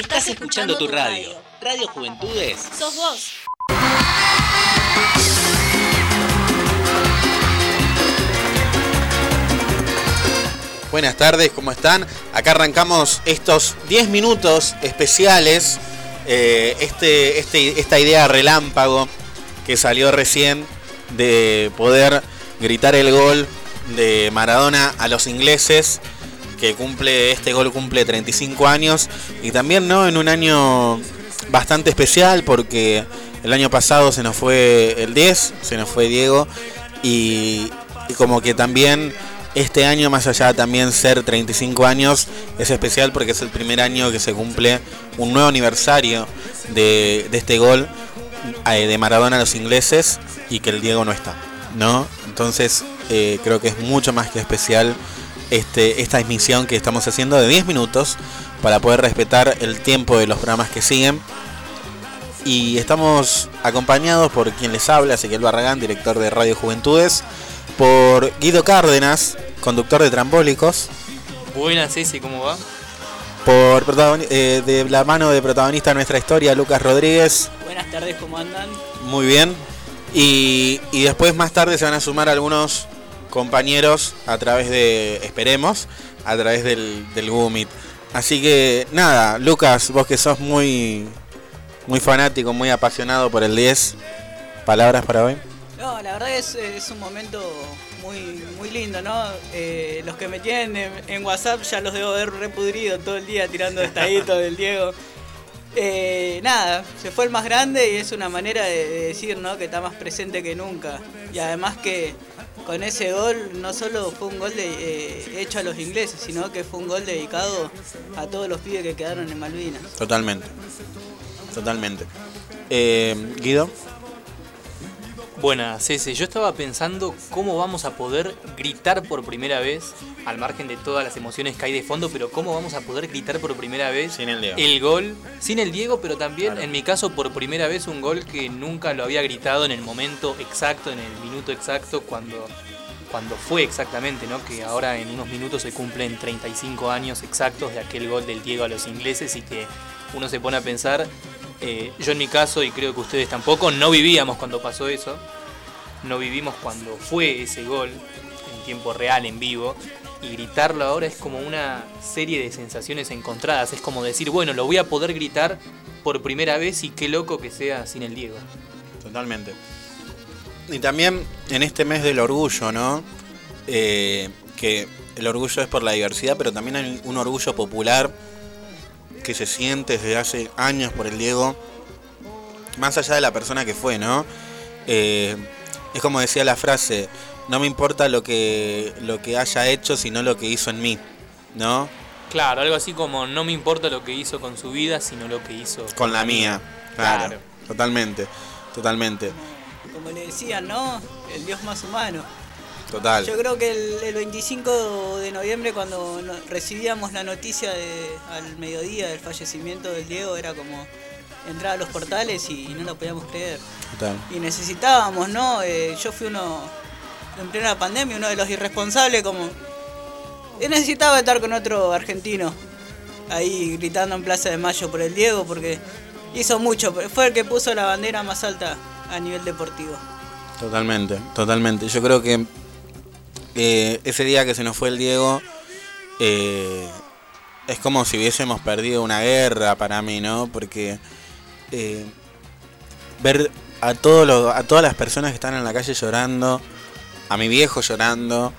Estás escuchando tu radio. Radio Juventudes. Sos vos. Buenas tardes, ¿cómo están? Acá arrancamos estos 10 minutos especiales. eh, este, este- esta idea relámpago que salió recién de poder gritar el gol de Maradona a los ingleses, que cumple, este gol cumple 35 años, y también ¿no? en un año bastante especial porque el año pasado se nos fue el 10, se nos fue Diego, y, como que también este año, más allá de también ser 35 años, es especial porque es el primer año que se cumple un nuevo aniversario de, de este gol eh, de Maradona a los ingleses y que el Diego no está, ¿no? Entonces eh, creo que es mucho más que especial este, esta emisión que estamos haciendo de 10 minutos para poder respetar el tiempo de los programas que siguen. Y estamos acompañados por quien les habla, Ezequiel Barragán, director de Radio Juventudes, por Guido Cárdenas, conductor de Trambólicos, Buenas, Ceci, ¿cómo va? por eh, de la mano de protagonista de nuestra historia, Lucas Rodríguez, Buenas tardes, ¿cómo andan? muy bien. Y, y después más tarde se van a sumar algunos compañeros a través de, esperemos, a través del, del Google. Así que nada, Lucas, vos que sos muy, muy fanático, muy apasionado por el 10, palabras para hoy. No, la verdad es, es un momento muy, muy lindo, ¿no? Eh, los que me tienen en, WhatsApp ya los debo haber repudrido todo el día tirando estaditos del Diego. Eh, nada, se fue el más grande y es una manera de, de decir, ¿no? Que está más presente que nunca. Y además que con ese gol no solo fue un gol de, eh, hecho a los ingleses, sino que fue un gol dedicado a todos los pibes que quedaron en Malvinas. Totalmente. Totalmente. Eh, Guido. Buenas, Ceci. Yo estaba pensando cómo vamos a poder gritar por primera vez, al margen de todas las emociones que hay de fondo, pero cómo vamos a poder gritar por primera vez Sin el Diego. el gol, sin el Diego, pero también Claro. en mi caso por primera vez un gol que nunca lo había gritado en el momento exacto, en el minuto exacto, cuando, cuando fue exactamente, ¿no? Que ahora en unos minutos se cumplen 35 años exactos de aquel gol del Diego a los ingleses y que uno se pone a pensar, eh, yo en mi caso, y creo que ustedes tampoco, no vivíamos cuando pasó eso, no vivimos cuando fue ese gol en tiempo real, en vivo, y gritarlo ahora es como una serie de sensaciones encontradas, es como decir, bueno, lo voy a poder gritar por primera vez y qué loco que sea sin el Diego. Totalmente. Y también en este mes del orgullo, ¿no? Eh, que el orgullo es por la diversidad, pero también hay un orgullo popular que se siente desde hace años por el Diego, más allá de la persona que fue, ¿no? Eh, es como decía la frase, no me importa lo que, lo que haya hecho, sino lo que hizo en mí, ¿no? Claro, algo así como no me importa lo que hizo con su vida, sino lo que hizo Con la mía, claro, Claro. totalmente, totalmente, Como le decían, ¿no? El Dios más humano. total. Yo creo que el, el 25 de noviembre cuando recibíamos la noticia de, al mediodía del fallecimiento del Diego era como entrar a los portales y, no lo podíamos creer. total. Y necesitábamos, ¿no? Eh, yo fui uno, en plena pandemia, uno de los irresponsables como... Yo necesitaba estar con otro argentino ahí gritando en Plaza de Mayo por el Diego porque hizo mucho, fue el que puso la bandera más alta a nivel deportivo. Totalmente, totalmente. Yo creo que eh, ese día que se nos fue el Diego eh, es como si hubiésemos perdido una guerra para mí, ¿no? Porque eh, ver a, todos los- a todas las personas que están en la calle llorando, a mi viejo llorando,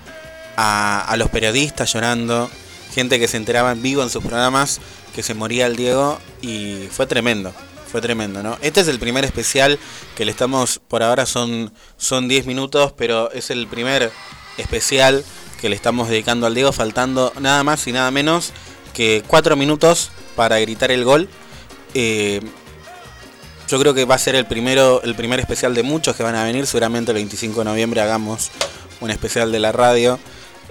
a, a los periodistas llorando, gente que se enteraba en vivo en sus programas que se moría el Diego y fue tremendo, fue tremendo, ¿no? Este es el primer especial que le estamos, por ahora son, son 10 minutos, pero es el primer especial que le estamos dedicando al Diego, faltando nada más y nada menos que 4 minutos para gritar el gol. Eh, yo creo que va a ser el primero, el primer especial de muchos que van a venir. Seguramente el 25 de noviembre hagamos un especial de la radio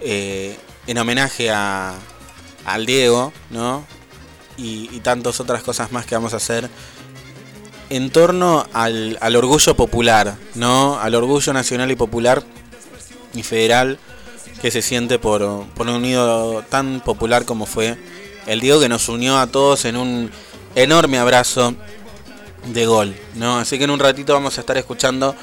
eh, en homenaje a, al Diego, ¿no? Y, tantas otras cosas más que vamos a hacer en torno al, al orgullo popular, ¿no? Al orgullo nacional y popular y federal que se siente por, por un unido tan popular como fue el Diego que nos unió a todos en un enorme abrazo de gol, ¿no? Así que en un ratito vamos a estar escuchando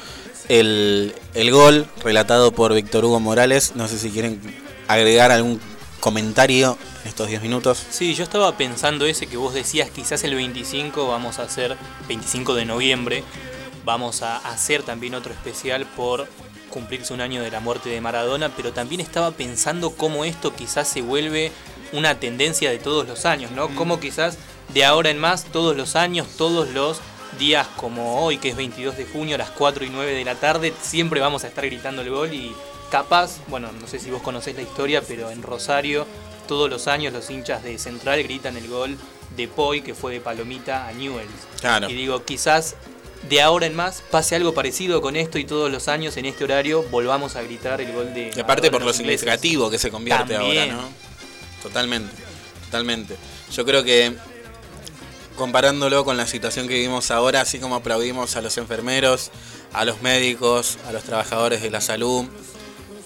el, el gol relatado por Víctor Hugo Morales. No sé si quieren agregar algún comentario en estos 10 minutos. Sí, yo estaba pensando ese que vos decías, quizás el 25 vamos a hacer, 25 de noviembre, vamos a hacer también otro especial por cumplirse un año de la muerte de Maradona, pero también estaba pensando cómo esto quizás se vuelve una tendencia de todos los años, ¿no? Cómo quizás de ahora en más, todos los años, todos los días como hoy, que es 22 de junio, a las 4 y 9 de la tarde, siempre vamos a estar gritando el gol y capaz, bueno, no sé si vos conocés la historia, pero en Rosario todos los años los hinchas de Central gritan el gol de Poi, que fue de Palomita a Newells. Claro. Y digo, quizás de ahora en más pase algo parecido con esto y todos los años en este horario volvamos a gritar el gol de... Y aparte por lo significativo que se convierte También. ahora, ¿no? Totalmente, totalmente. Yo creo que comparándolo con la situación que vivimos ahora, así como aplaudimos a los enfermeros, a los médicos, a los trabajadores de la salud,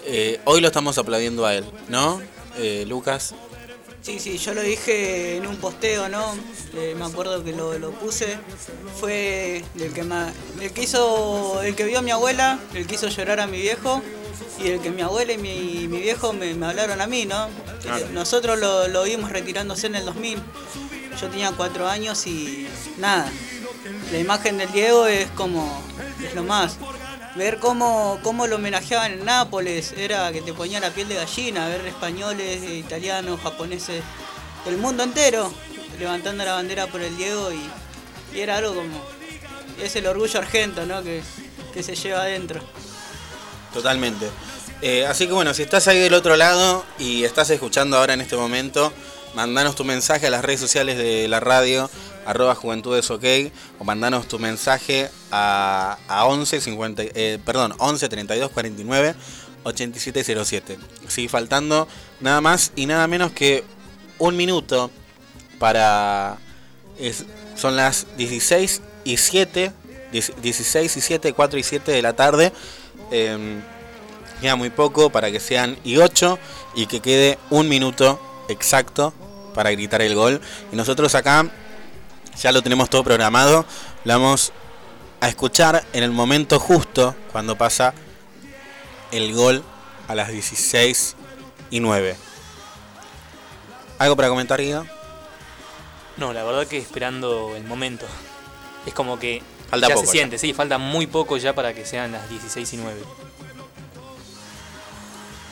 eh, hoy lo estamos aplaudiendo a él, ¿no? Eh, Lucas. Sí, sí, yo lo dije en un posteo, ¿no? Eh, me acuerdo que lo, lo puse. Fue el que, ma- el que hizo, el que vio a mi abuela, el que hizo llorar a mi viejo y el que mi abuela y mi, mi viejo me, me hablaron a mí, ¿no? Claro. Nosotros lo, lo vimos retirándose en el 2000. Yo tenía cuatro años y nada. La imagen del Diego es como, es lo más. Ver cómo, cómo lo homenajeaban en Nápoles, era que te ponía la piel de gallina, ver españoles, italianos, japoneses, del mundo entero, levantando la bandera por el Diego y, y era algo como, es el orgullo argento, ¿no? Que, que se lleva adentro. Totalmente. Eh, así que bueno, si estás ahí del otro lado y estás escuchando ahora en este momento, mandanos tu mensaje a las redes sociales de la radio, arroba juventudes ok, o mandanos tu mensaje a, a 11, 50, eh, perdón, 11 32 49 8707. Sí, faltando nada más y nada menos que un minuto para... es- son las 16 y 7, 16 y 7, 4 y 7 de la tarde. Em, queda muy poco para que sean y 8 y que quede un minuto exacto para gritar el gol. Y nosotros acá ya lo tenemos todo programado. Lo vamos a escuchar en el momento justo cuando pasa el gol a las 16 y 9. ¿Algo para comentar, Guido? No, la verdad que esperando el momento. Es como que Falta ya poco, se siente, sí, falta muy poco ya para que sean las 16 y 9.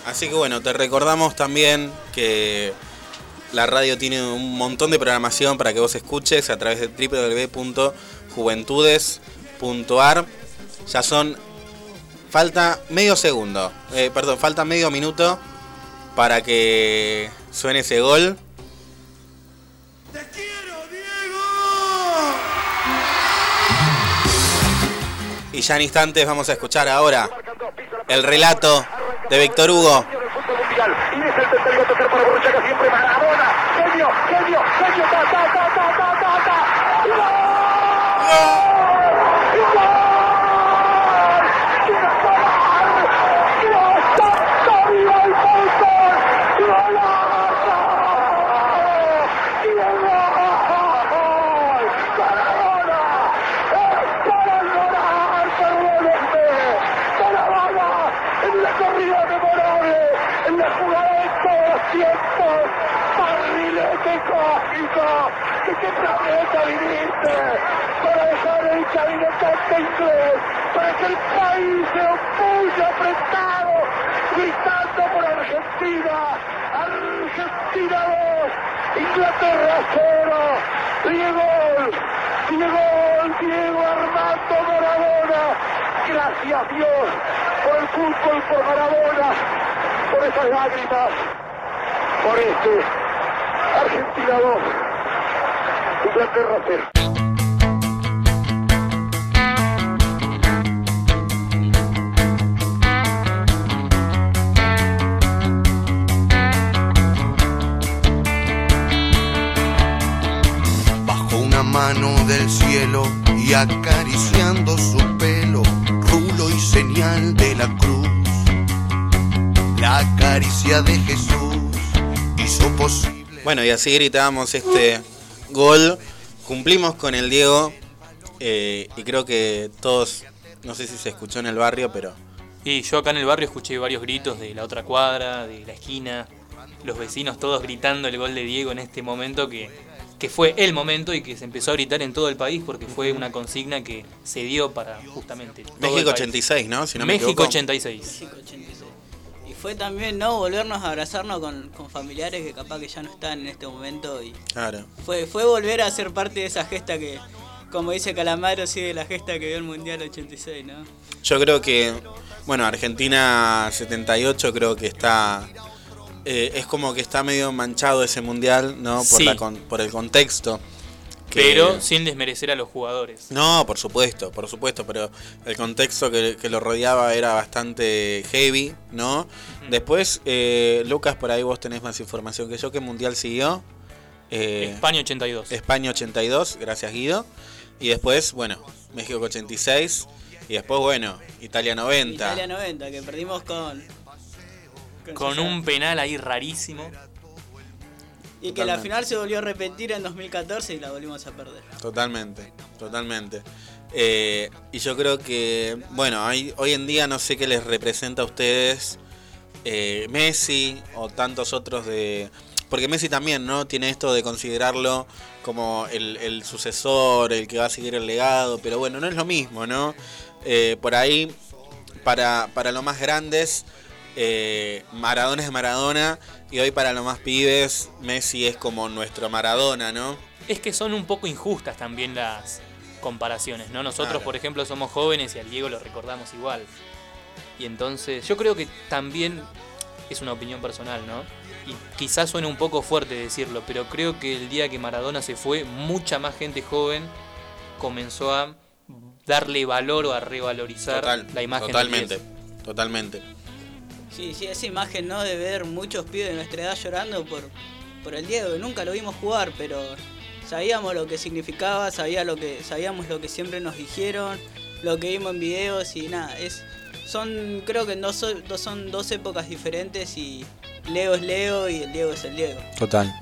Así que bueno, te recordamos también que la radio tiene un montón de programación para que vos escuches a través de www.juventudes.ar. Ya son. Falta medio segundo, eh, perdón, falta medio minuto para que suene ese gol. Y ya en instantes vamos a escuchar ahora el relato de Víctor Hugo. del fútbol mundial. Inés el tercero a tocar para Borruchaga, siempre Maradona. Genio, genio, genio, ta, ta, ta, ta, ta, ta, ta. ¡Gol! ¡Gol! ¡Qué gol! ¡Dios santo, viva el fútbol! ¡Golazo! ¡Qué gol! ¡Maradona! ¡Es para llorar, perdónenme! ¡Maradona! En la corrida memorable, en la jugada de todos los tiempos, barrilete cósmico, ¿de qué planeta viniste? Para dejar el cabinetante inglés, para que el país se opulle apretado, gritando por Argentina, Argentina 2, Inglaterra 0, Diego, Diego, Diego Armando Maradona, gracias Dios por el fútbol, por Maradona, por esas lágrimas, por este Argentina 2, Inglaterra 0. Del cielo y acariciando su pelo, rulo y señal de la cruz. La caricia de Jesús hizo posible Bueno, y así gritábamos este gol. Cumplimos con el Diego. eh, y creo que todos, no sé si se escuchó en el barrio, pero Y yo acá en el barrio escuché varios gritos de la otra cuadra, de la esquina, los vecinos todos gritando el gol de Diego en este momento que, que fue el momento y que se empezó a gritar en todo el país porque fue una consigna que se dio para justamente todo el México país. 86, ¿no? Si no me México equivoco. 86. México 86. Y fue también, ¿no? Volvernos a abrazarnos con, con familiares que capaz que ya no están en este momento. Y Claro. fue, fue volver a ser parte de esa gesta que, como dice Calamaro, sigue la gesta que vio el Mundial 86, ¿no? Yo creo que, bueno, Argentina 78 creo que está... eh, es como que está medio manchado ese mundial, ¿no? Por, Sí. la con- por el contexto. que- Pero sin desmerecer a los jugadores. No, por supuesto, por supuesto, pero el contexto que, que lo rodeaba era bastante heavy, ¿no? Después, eh, Lucas, por ahí vos tenés más información que yo. ¿Qué mundial siguió? Eh, España 82. España 82, gracias Guido. Y después, bueno, México 86. Y después, bueno, Italia 90. Italia 90, que perdimos con. Con un penal ahí rarísimo. Y que la final se volvió a repetir en 2014 y la volvimos a perder. Totalmente, totalmente. Eh, y yo creo que, bueno, hay- hoy en día no sé qué les representa a ustedes eh, Messi o tantos otros de... Porque Messi también, ¿no? Tiene esto de considerarlo como el, el sucesor, el que va a seguir el legado, pero bueno, no es lo mismo, ¿no? Eh, por ahí, para, para los más grandes, eh, Maradona es Maradona, y hoy para los más pibes, Messi es como nuestro Maradona, ¿no? Es que son un poco injustas también las comparaciones, ¿no? Nosotros, Claro. por ejemplo, somos jóvenes y al Diego lo recordamos igual. Y entonces, yo creo que también es una opinión personal, ¿no? Y quizás suene un poco fuerte decirlo, pero creo que el día que Maradona se fue, mucha más gente joven comenzó a darle valor o a revalorizar Total, la imagen totalmente, 10. totalmente. Sí, sí, esa imagen, ¿no? De ver muchos pibes de nuestra edad llorando por, por el Diego. Nunca lo vimos jugar, pero sabíamos lo que significaba, sabía lo que, sabíamos lo que siempre nos dijeron, lo que vimos en videos y nada. Es, son, creo que dos- son dos épocas diferentes y Leo es Leo y el Diego es el Diego. Total,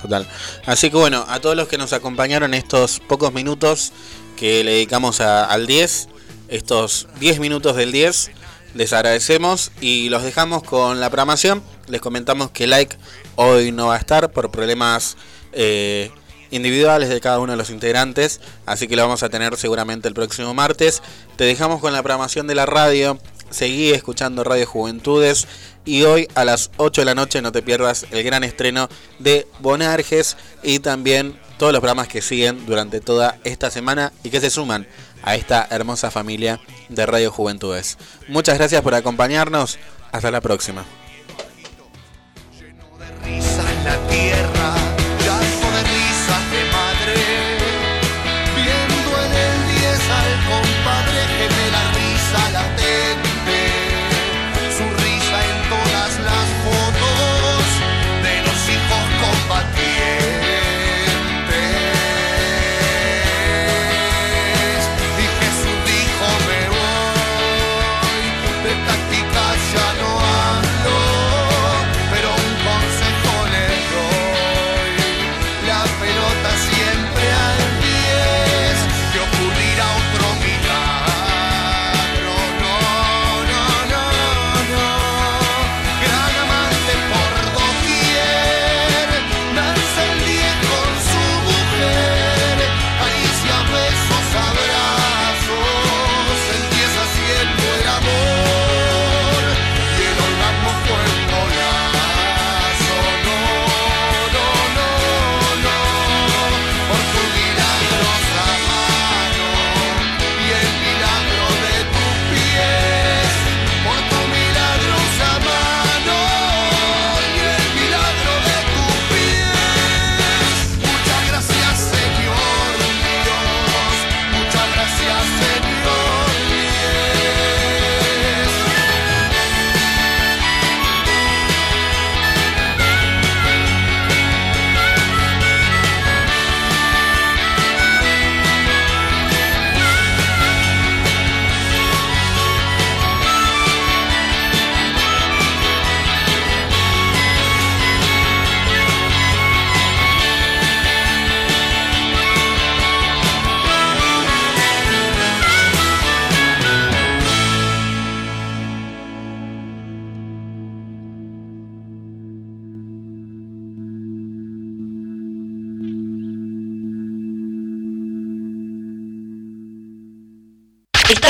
total. Así que bueno, a todos los que nos acompañaron estos pocos minutos que le dedicamos al 10, estos 10 minutos del 10, les agradecemos y los dejamos con la programación. Les comentamos que Like hoy no va a estar por problemas eh, individuales de cada uno de los integrantes, así que lo vamos a tener seguramente el próximo martes. Te dejamos con la programación de la radio. Seguí escuchando Radio Juventudes y hoy a las 8 de la noche no te pierdas el gran estreno de Bonarges y también todos los programas que siguen durante toda esta semana y que se suman a esta hermosa familia de Radio Juventudes. Muchas gracias por acompañarnos. Hasta la próxima.